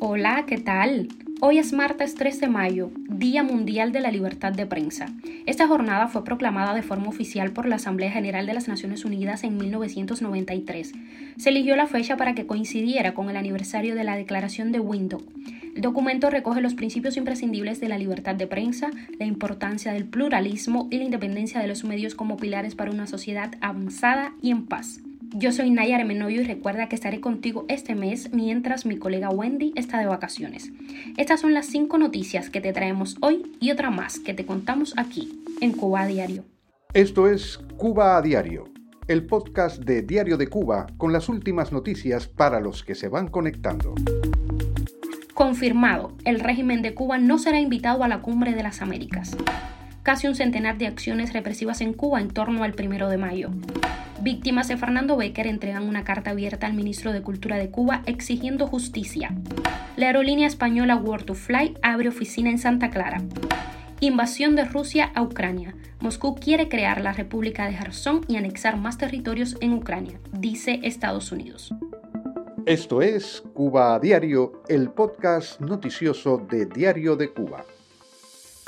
Hola, ¿qué tal? Hoy es martes 3 de mayo, Día Mundial de la Libertad de Prensa. Esta jornada fue proclamada de forma oficial por la Asamblea General de las Naciones Unidas en 1993. Se eligió la fecha para que coincidiera con el aniversario de la Declaración de Windhoek. El documento recoge los principios imprescindibles de la libertad de prensa, la importancia del pluralismo y la independencia de los medios como pilares para una sociedad avanzada y en paz. Yo soy Naya Armenovio y recuerda que estaré contigo este mes mientras mi colega Wendy está de vacaciones. Estas son las cinco noticias que te traemos hoy y otra más que te contamos aquí, en Cuba a Diario. Esto es Cuba a Diario, el podcast de Diario de Cuba con las últimas noticias para los que se van conectando. Confirmado, el régimen de Cuba no será invitado a la Cumbre de las Américas. Casi un centenar de acciones represivas en Cuba en torno al primero de mayo. Víctimas de Fernando Becker entregan una carta abierta al ministro de Cultura de Cuba exigiendo justicia. La aerolínea española World to Fly abre oficina en Santa Clara. Invasión de Rusia a Ucrania. Moscú quiere crear la República de Gerson y anexar más territorios en Ucrania, dice Estados Unidos. Esto es Cuba a Diario, el podcast noticioso de Diario de Cuba.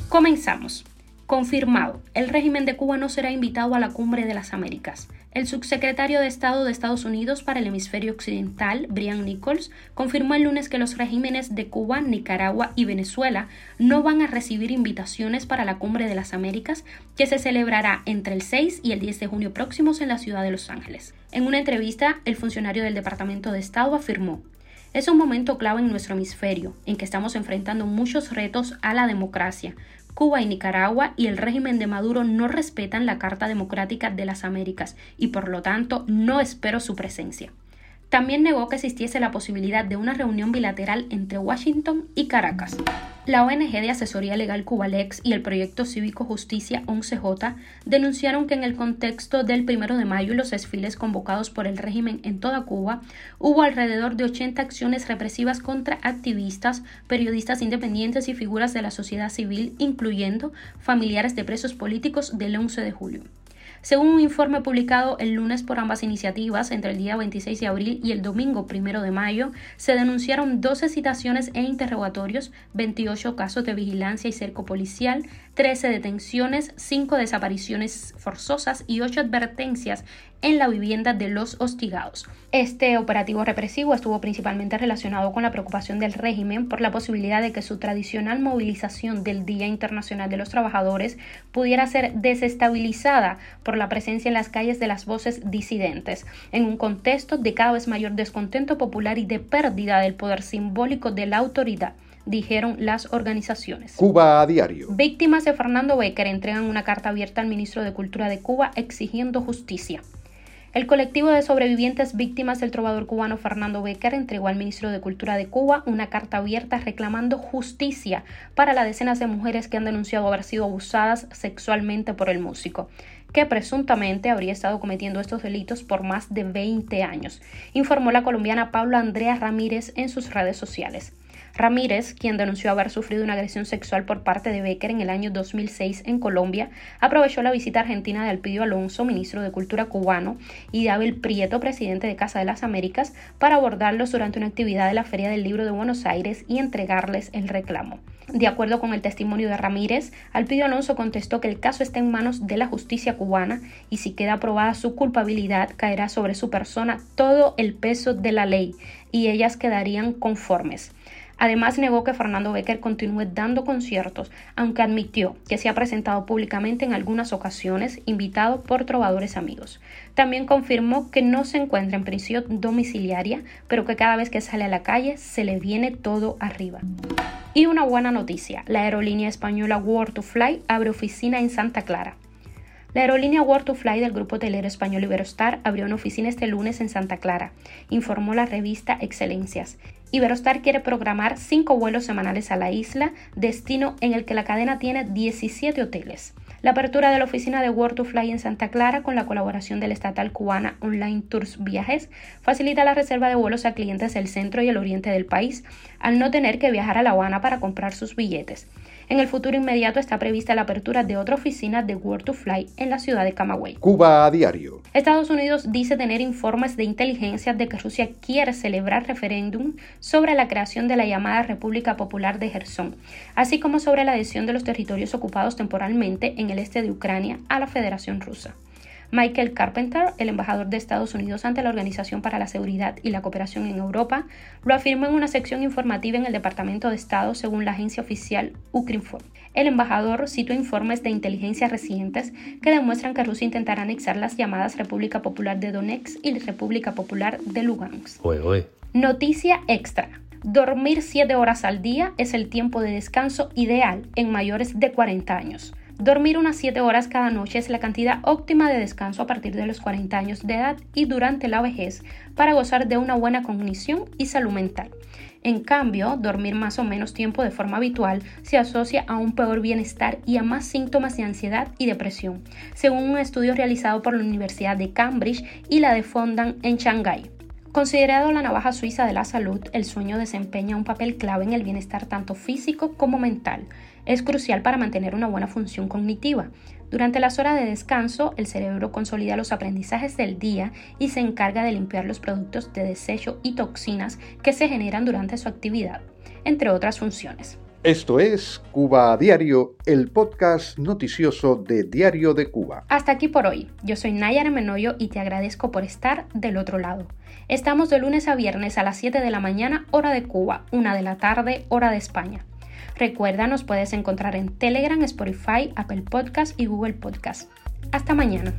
Comenzamos. Confirmado, el régimen de Cuba no será invitado a la Cumbre de las Américas. El subsecretario de Estado de Estados Unidos para el hemisferio occidental, Brian Nichols, confirmó el lunes que los regímenes de Cuba, Nicaragua y Venezuela no van a recibir invitaciones para la Cumbre de las Américas, que se celebrará entre el 6 y el 10 de junio próximos en la ciudad de Los Ángeles. En una entrevista, el funcionario del Departamento de Estado afirmó, es un momento clave en nuestro hemisferio, en que estamos enfrentando muchos retos a la democracia, Cuba y Nicaragua y el régimen de Maduro no respetan la Carta Democrática de las Américas y por lo tanto no espero su presencia. También negó que existiese la posibilidad de una reunión bilateral entre Washington y Caracas. La ONG de asesoría legal Cubalex y el proyecto cívico Justicia 11J denunciaron que en el contexto del primero de mayo y los desfiles convocados por el régimen en toda Cuba, hubo alrededor de 80 acciones represivas contra activistas, periodistas independientes y figuras de la sociedad civil, incluyendo familiares de presos políticos del 11 de julio. Según un informe publicado el lunes por ambas iniciativas, entre el día 26 de abril y el domingo 1 de mayo, se denunciaron 12 citaciones e interrogatorios, 28 casos de vigilancia y cerco policial, 13 detenciones, 5 desapariciones forzosas y 8 advertencias en la vivienda de los hostigados. Este operativo represivo estuvo principalmente relacionado con la preocupación del régimen por la posibilidad de que su tradicional movilización del Día Internacional de los Trabajadores pudiera ser desestabilizada por la presencia en las calles de las voces disidentes, en un contexto de cada vez mayor descontento popular y de pérdida del poder simbólico de la autoridad dijeron las organizaciones. Cuba a diario. Víctimas de Fernando Becker entregan una carta abierta al ministro de Cultura de Cuba exigiendo justicia. El colectivo de sobrevivientes víctimas del trovador cubano Fernando Becker entregó al ministro de Cultura de Cuba una carta abierta reclamando justicia para las decenas de mujeres que han denunciado haber sido abusadas sexualmente por el músico que presuntamente habría estado cometiendo estos delitos por más de 20 años, informó la colombiana Paula Andrea Ramírez en sus redes sociales. Ramírez, quien denunció haber sufrido una agresión sexual por parte de Becker en el año 2006 en Colombia, aprovechó la visita argentina de Alpidio Alonso, ministro de Cultura cubano, y de Abel Prieto, presidente de Casa de las Américas, para abordarlos durante una actividad de la Feria del Libro de Buenos Aires y entregarles el reclamo. De acuerdo con el testimonio de Ramírez, Alpidio Alonso contestó que el caso está en manos de la justicia cubana y si queda aprobada su culpabilidad caerá sobre su persona todo el peso de la ley y ellas quedarían conformes. Además, negó que Fernando Becker continúe dando conciertos, aunque admitió que se ha presentado públicamente en algunas ocasiones, invitado por trovadores amigos. También confirmó que no se encuentra en prisión domiciliaria, pero que cada vez que sale a la calle se le viene todo arriba. Y una buena noticia, la aerolínea española World to Fly abre oficina en Santa Clara. La aerolínea World to Fly del grupo hotelero español Iberostar abrió una oficina este lunes en Santa Clara, informó la revista Excelencias. Iberostar quiere programar cinco vuelos semanales a la isla, destino en el que la cadena tiene 17 hoteles. La apertura de la oficina de World to Fly en Santa Clara con la colaboración del estatal cubana Online Tours Viajes facilita la reserva de vuelos a clientes del centro y el oriente del país al no tener que viajar a La Habana para comprar sus billetes. En el futuro inmediato está prevista la apertura de otra oficina de World to Fly en la ciudad de Camagüey. Cuba a diario. Estados Unidos dice tener informes de inteligencia de que Rusia quiere celebrar referéndum sobre la creación de la llamada República Popular de Gerson, así como sobre la adhesión de los territorios ocupados temporalmente en el este de Ucrania a la Federación Rusa. Michael Carpenter, el embajador de Estados Unidos ante la Organización para la Seguridad y la Cooperación en Europa, lo afirmó en una sección informativa en el Departamento de Estado según la agencia oficial Ukrinform. El embajador citó informes de inteligencia recientes que demuestran que Rusia intentará anexar las llamadas República Popular de Donetsk y República Popular de Lugansk. Noticia extra. Dormir 7 horas al día es el tiempo de descanso ideal en mayores de 40 años. Dormir unas 7 horas cada noche es la cantidad óptima de descanso a partir de los 40 años de edad y durante la vejez para gozar de una buena cognición y salud mental. En cambio, dormir más o menos tiempo de forma habitual se asocia a un peor bienestar y a más síntomas de ansiedad y depresión, según un estudio realizado por la Universidad de Cambridge y la de Fondant en Shanghái. Considerado la navaja suiza de la salud, el sueño desempeña un papel clave en el bienestar tanto físico como mental es crucial para mantener una buena función cognitiva. Durante las horas de descanso, el cerebro consolida los aprendizajes del día y se encarga de limpiar los productos de desecho y toxinas que se generan durante su actividad, entre otras funciones. Esto es Cuba a Diario, el podcast noticioso de Diario de Cuba. Hasta aquí por hoy. Yo soy Nayara Menoyo y te agradezco por estar del otro lado. Estamos de lunes a viernes a las 7 de la mañana, hora de Cuba, 1 de la tarde, hora de España. Recuerda, nos puedes encontrar en Telegram, Spotify, Apple Podcast y Google Podcast. Hasta mañana.